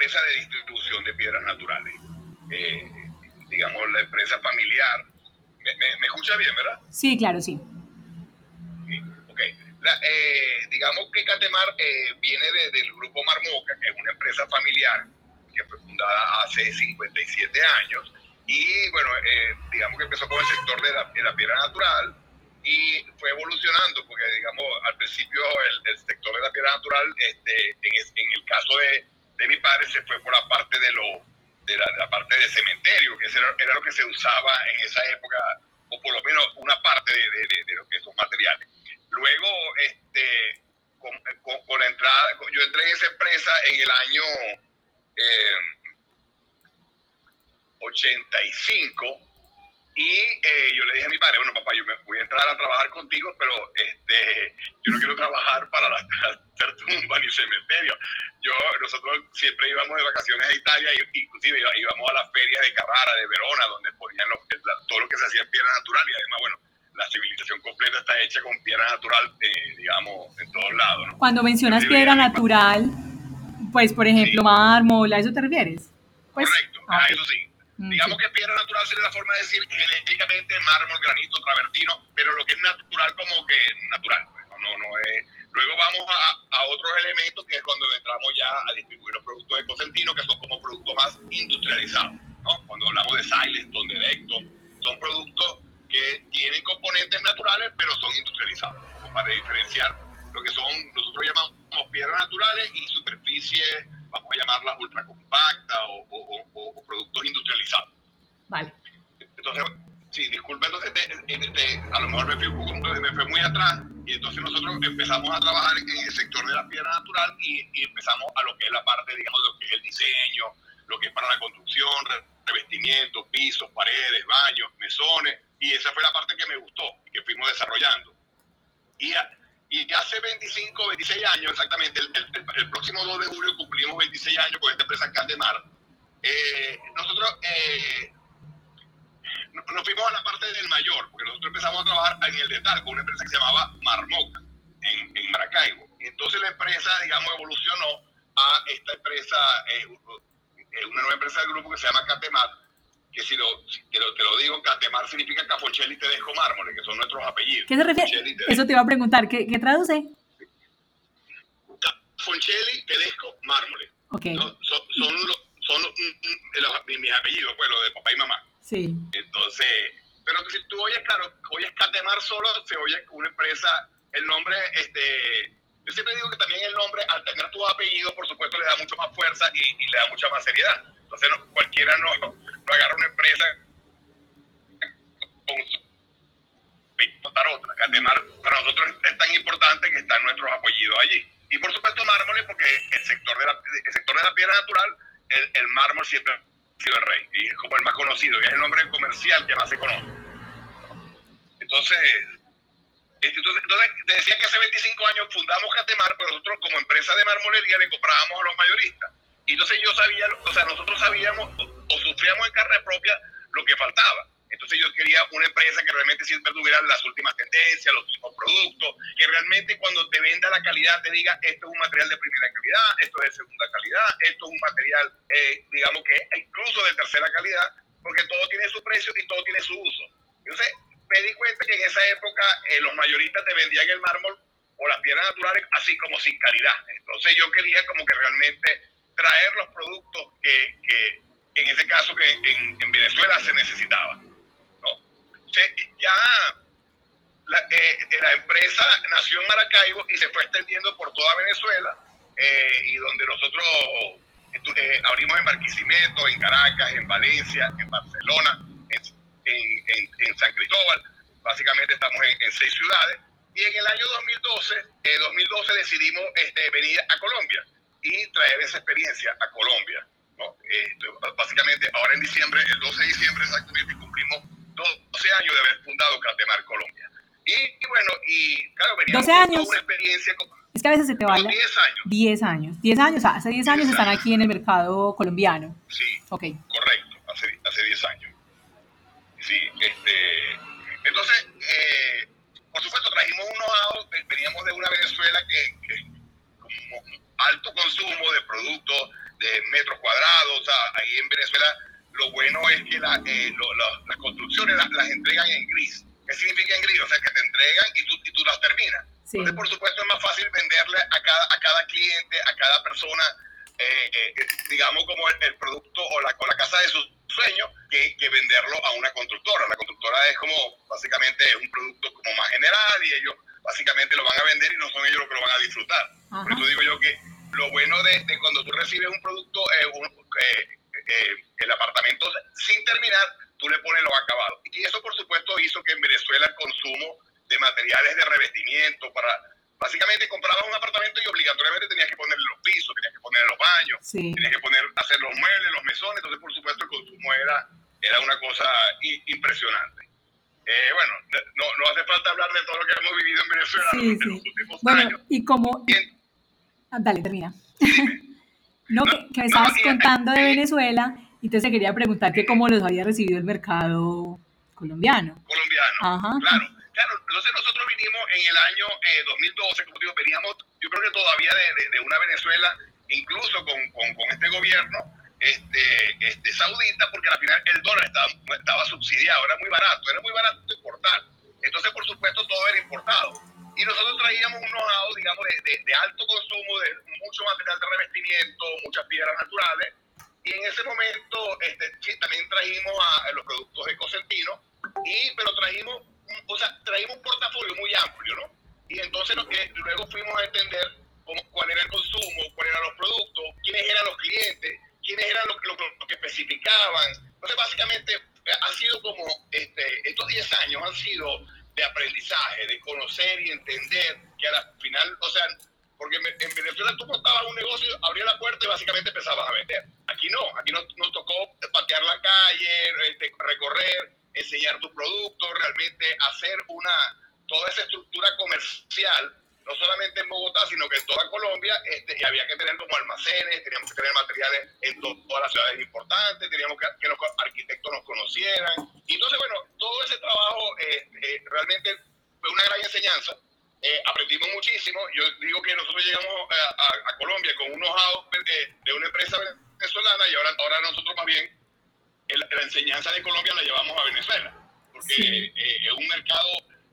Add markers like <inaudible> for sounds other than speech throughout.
empresa de distribución de piedras naturales. Eh, digamos, la empresa familiar. ¿Me, me, escucha bien, verdad? Sí, claro, sí. sí ok. Eh, digamos que Catemar eh, viene del grupo Marmoca, que es una empresa familiar que fue fundada hace 57 años. Y bueno, digamos que empezó con el sector de la, de la piedra natural, y fue evolucionando, porque digamos, al principio el, sector de la piedra natural, este, en, el caso de, de, mi padre, se fue por la parte de, lo, de, la, parte de cementerio, que era, era, lo que se usaba en esa época, o por lo menos una parte de, de, lo que materiales. Luego, este, con, con, la entrada, yo entré en esa empresa en el año eh, 85 y eh, yo le dije a mi padre, bueno, papá, yo me voy a entrar a trabajar contigo, pero este, yo no quiero trabajar para la, <laughs> hacer tumba ni cementerio. Yo, nosotros siempre íbamos de vacaciones a Italia, inclusive íbamos a las ferias de Carrara, de Verona, donde ponían todo lo que se hacía en piedra natural y además, bueno, la civilización completa está hecha con piedra natural, eh, digamos, en todos lados. Cuando mencionas piedra natural, pues, por ejemplo, mármol, ¿a eso te refieres? Pues, Correcto, a eso sí. Digamos que piedra natural sería la forma de decir genéticamente mármol, granito, travertino, pero lo que es natural como que natural. Pues, no, no, es. Luego vamos a, a, otros elementos que es cuando entramos ya a distribuir los productos de Cosentino, que son como productos más industrializados. ¿no? Cuando hablamos de Sileston, de Decton, son productos que tienen componentes naturales, pero son industrializados. Para diferenciar lo que son, nosotros llamamos piedras naturales y superficies vamos a llamarlas ultra compactas o, o, productos industrializados. Vale. Entonces, sí, disculpe, entonces a lo mejor me fui, me fui muy atrás y entonces nosotros empezamos a trabajar en el sector de la piedra natural y, empezamos a lo que es la parte, digamos, de lo que es el diseño, lo que es para la construcción, revestimiento, pisos, paredes, baños, mesones, y esa fue la parte que me gustó y que fuimos desarrollando. Y y hace 25, 26 años, exactamente, el, próximo 2 de julio cumplimos 26 años con esta empresa Caldemar. Eh, nosotros eh, nos fuimos a la parte del mayor, porque nosotros empezamos a trabajar en el de con una empresa que se llamaba Marmoca, en, en Maracaibo. Entonces la empresa, digamos, evolucionó a esta empresa, eh, una nueva empresa del grupo que se llama Catemar, que si lo, te lo, digo, Catemar significa Cafoncelli Tedesco Mármol, que son nuestros apellidos. ¿Qué se refiere? Eso te iba a preguntar, ¿qué, qué traduce? Cafoncelli Tedesco Mármol. Okay. Son, son, son los, mis apellidos, pues, los de papá y mamá. Sí. Entonces, pero si tú oyes, claro, oyes Catemar solo, se oye una empresa, el nombre, este, yo siempre digo que también el nombre, al tener tu apellido, por supuesto, le da mucho más fuerza y, le da mucha más seriedad. Entonces, no, cualquiera no, agarra una empresa con montar otra. para nosotros es tan importante que están nuestros apellidos allí. Y por supuesto mármoles porque el sector de la, sector de la piedra natural, el, el mármol siempre ha sido el rey. Y es como el más conocido, y es el nombre comercial que más se conoce. Entonces, entonces, entonces, te decía que hace 25 años fundamos Catemar, pero nosotros como empresa de marmolería le comprábamos a los mayoristas. Y entonces yo sabía, o sea, nosotros sabíamos o sufríamos en carne propia lo que faltaba. Entonces yo quería una empresa que realmente siempre tuviera las últimas tendencias, los últimos productos, que realmente cuando te venda la calidad te diga esto es un material de primera calidad, esto es de segunda calidad, esto es un material, eh, digamos que incluso de tercera calidad, porque todo tiene su precio y todo tiene su uso. Entonces me di cuenta que en esa época eh, los mayoristas te vendían el mármol o las piedras naturales así como sin calidad. Entonces yo quería como que realmente traer los productos que, que en ese caso que en, Venezuela se necesitaba. ¿no? ya eh, la, empresa nació en Maracaibo y se fue extendiendo por toda Venezuela eh, y donde nosotros abrimos en Barquisimeto, en Caracas, en Valencia, en Barcelona, en, San Cristóbal, básicamente estamos en, seis ciudades y en el año 2012, 2012 decidimos este, venir a Colombia y traer esa experiencia a Colombia. Eh, básicamente, ahora en diciembre, el 12 de diciembre exactamente, cumplimos 12 años de haber fundado Catemar Colombia. Y, bueno, y claro, veníamos 12 años. una experiencia. es que a veces se te va. 10 años. 10 años. 10 años, hace 10 años están aquí en el mercado colombiano. Sí. Ok. Correcto, hace, hace 10 años. Sí, este. Entonces, eh, por supuesto, trajimos unos veníamos de una Venezuela que, que como alto consumo de productos de metros ahí en Venezuela lo bueno es que la, eh, las construcciones las, entregan en gris. ¿Qué significa en gris? O sea, que te entregan y tú, y tú las terminas. Entonces, por supuesto, es más fácil venderle a cada, a cada cliente, a cada persona, eh, eh, digamos, como el, producto o la, o la casa de sus sueños, que, que, venderlo a una constructora. La constructora es como, básicamente, un producto como más general y ellos básicamente lo van a vender y no son ellos los que lo van a disfrutar. Por eso digo yo que lo bueno de, de cuando tú recibes un producto, eh, el apartamento sin terminar, tú le pones los acabados. Y eso, por supuesto, hizo que en Venezuela el consumo de materiales de revestimiento para... Básicamente comprabas un apartamento y obligatoriamente tenías que ponerle los pisos, tenías que ponerle los baños, tenías que poner, hacer los muebles, los mesones, entonces por supuesto el consumo era, era una cosa impresionante. Eh, bueno, no, no, hace falta hablar de todo lo que hemos vivido en Venezuela en los últimos bueno, años. Y como... Ah, dale, termina. <laughs> no, que, que me estabas contando de Venezuela y entonces quería preguntarte cómo los había recibido el mercado colombiano. Colombiano, Ajá. claro. Claro, entonces nosotros vinimos en el año 2012, eh, como digo, veníamos, yo creo que todavía de, de, una Venezuela, incluso con, con, con, este gobierno este, este, saudita, porque al final el dólar estaba, estaba subsidiado, era muy barato, era muy barato importar. Entonces, por supuesto, todo era importado. Y nosotros traíamos unos know digamos, de, de, alto consumo, de mucho material de revestimiento, muchas piedras naturales, y en ese momento este, también trajimos a, los productos ecocentinos, y, pero trajimos, o sea, traímos un portafolio muy amplio, ¿no? Y entonces lo que, luego fuimos a entender cómo, cuál era el consumo, cuáles eran los productos, quiénes eran los clientes, quiénes eran los, que especificaban. Entonces, básicamente, ha sido como, este, estos 10 años han sido de aprendizaje, de conocer y entender que al final, o sea, porque en Venezuela tú montabas un negocio, abrías la puerta y básicamente empezabas a vender. Aquí no, aquí nos, nos tocó patear la calle, este, recorrer, enseñar tu producto, realmente hacer una, toda esa estructura comercial, no solamente en Bogotá, sino que en toda Colombia, este, y había que tener como almacenes, teníamos que tener materiales en todas las ciudades importantes, teníamos que que los arquitectos nos conocieran. Y entonces, bueno, todo ese trabajo eh, eh, realmente fue una gran enseñanza eh, aprendimos muchísimo. Yo digo que nosotros llegamos a, Colombia con unos know de, una empresa venezolana y ahora, ahora nosotros más bien la enseñanza de Colombia la llevamos a Venezuela, porque eh, es un mercado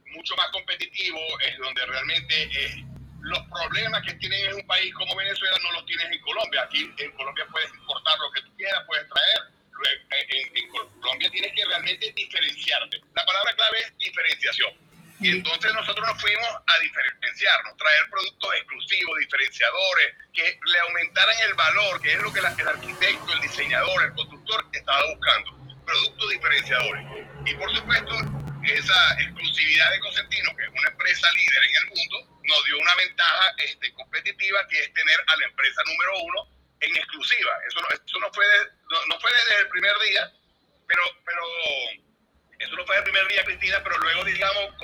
mucho más competitivo, es donde realmente eh, los problemas que tienes en un país como Venezuela no los tienes en Colombia. Aquí en Colombia puedes importar lo que tú quieras, puedes traer. En, en Colombia tienes que realmente diferenciarte. La palabra clave es diferenciación y entonces nosotros nos fuimos a diferenciarnos, traer productos exclusivos, diferenciadores, que le aumentaran el valor, que es lo que el arquitecto, el diseñador, el constructor estaba buscando. Productos diferenciadores. Y por supuesto, esa exclusividad de Cosentino, que es una empresa líder en el mundo, nos dio una ventaja este, competitiva que es tener a la empresa número uno en exclusiva. Eso no, eso no, fue, no fue desde el primer día, pero, pero eso no fue el primer día, Cristina, pero luego, digamos,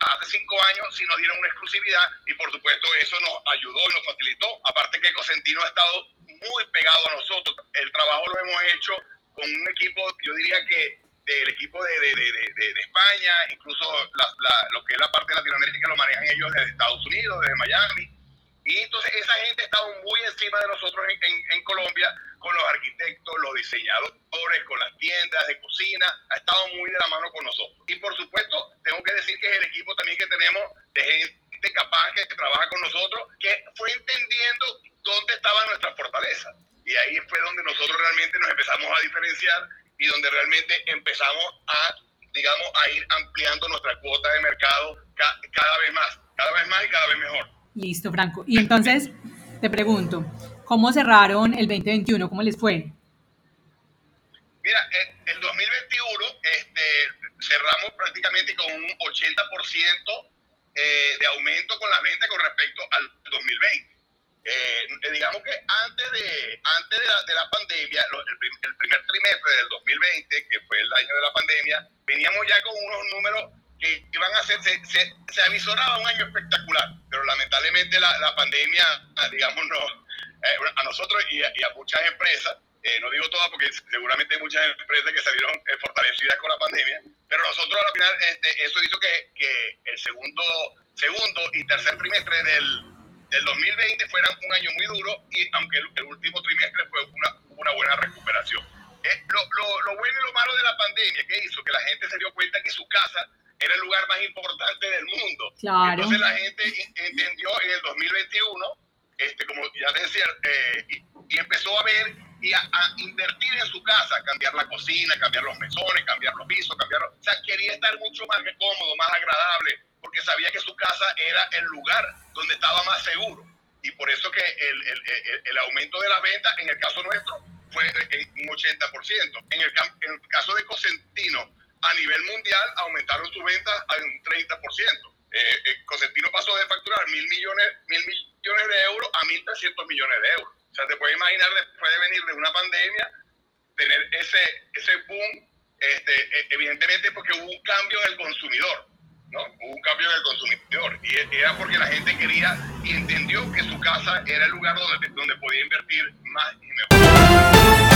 hace cinco años sí nos dieron una exclusividad y por supuesto eso nos ayudó y nos facilitó. Aparte que Cosentino ha estado muy pegado a nosotros. El trabajo lo hemos hecho con un equipo, yo diría que del equipo de, de, de, de España, incluso lo que es la parte de Latinoamérica lo manejan ellos desde Estados Unidos, desde Miami. Y entonces esa gente ha estado muy encima de nosotros en, en Colombia con los arquitectos, los diseñadores, con las tiendas de cocina, ha estado muy de la mano con nosotros. Y por supuesto, tengo que decir que es el equipo también que tenemos de gente capaz que, trabaja con nosotros, que fue entendiendo dónde estaba nuestra fortaleza. Y ahí fue donde nosotros realmente nos empezamos a diferenciar y donde realmente empezamos a, digamos, a ir ampliando nuestra cuota de mercado cada vez más, cada vez más y cada vez mejor. Listo, Franco. Y entonces, te pregunto, ¿Cómo cerraron el 2021? ¿Cómo les fue? Mira, el 2021 este, cerramos prácticamente con un 80% eh, de aumento con la venta con respecto al 2020. Eh, digamos que antes de, antes de, la, pandemia, el, primer trimestre del 2020, que fue el año de la pandemia, veníamos ya con unos números que iban a ser, se, se, avisoraba un año espectacular, pero lamentablemente la, la pandemia, digamos, no, eh, a nosotros y a, muchas empresas, eh, no digo todas porque seguramente hay muchas empresas que salieron eh, fortalecidas con la pandemia, pero nosotros al final este, eso hizo que, que, el segundo, segundo y tercer trimestre del, del 2020 fuera un año muy duro y aunque el, último trimestre fue una, una buena recuperación. Eh, lo, lo, lo, bueno y lo malo de la pandemia que hizo que la gente se dio cuenta que su casa era el lugar más importante del mundo. Claro. Entonces la gente entendió en el 2021, este, como ya decía, eh, y, empezó a ver y a, invertir en su casa, cambiar la cocina, cambiar los mesones, cambiar los pisos, cambiar, o sea, quería estar mucho más cómodo, más agradable, porque sabía que su casa era el lugar donde estaba más seguro. Y por eso que el, el, el aumento de las ventas, en el caso nuestro, fue un 80%. En el, en el caso de Cosentino, a nivel mundial aumentaron sus ventas a un 30%. Eh, eh, Cosentino pasó de facturar mil millones, mil millones de euros a 1.300 millones de euros. O sea, te puedes imaginar después de venir de una pandemia, tener ese, ese boom, este, e, evidentemente porque hubo un cambio en el consumidor, ¿no? Hubo un cambio en el consumidor y era porque la gente quería y entendió que su casa era el lugar donde, donde podía invertir más y mejor.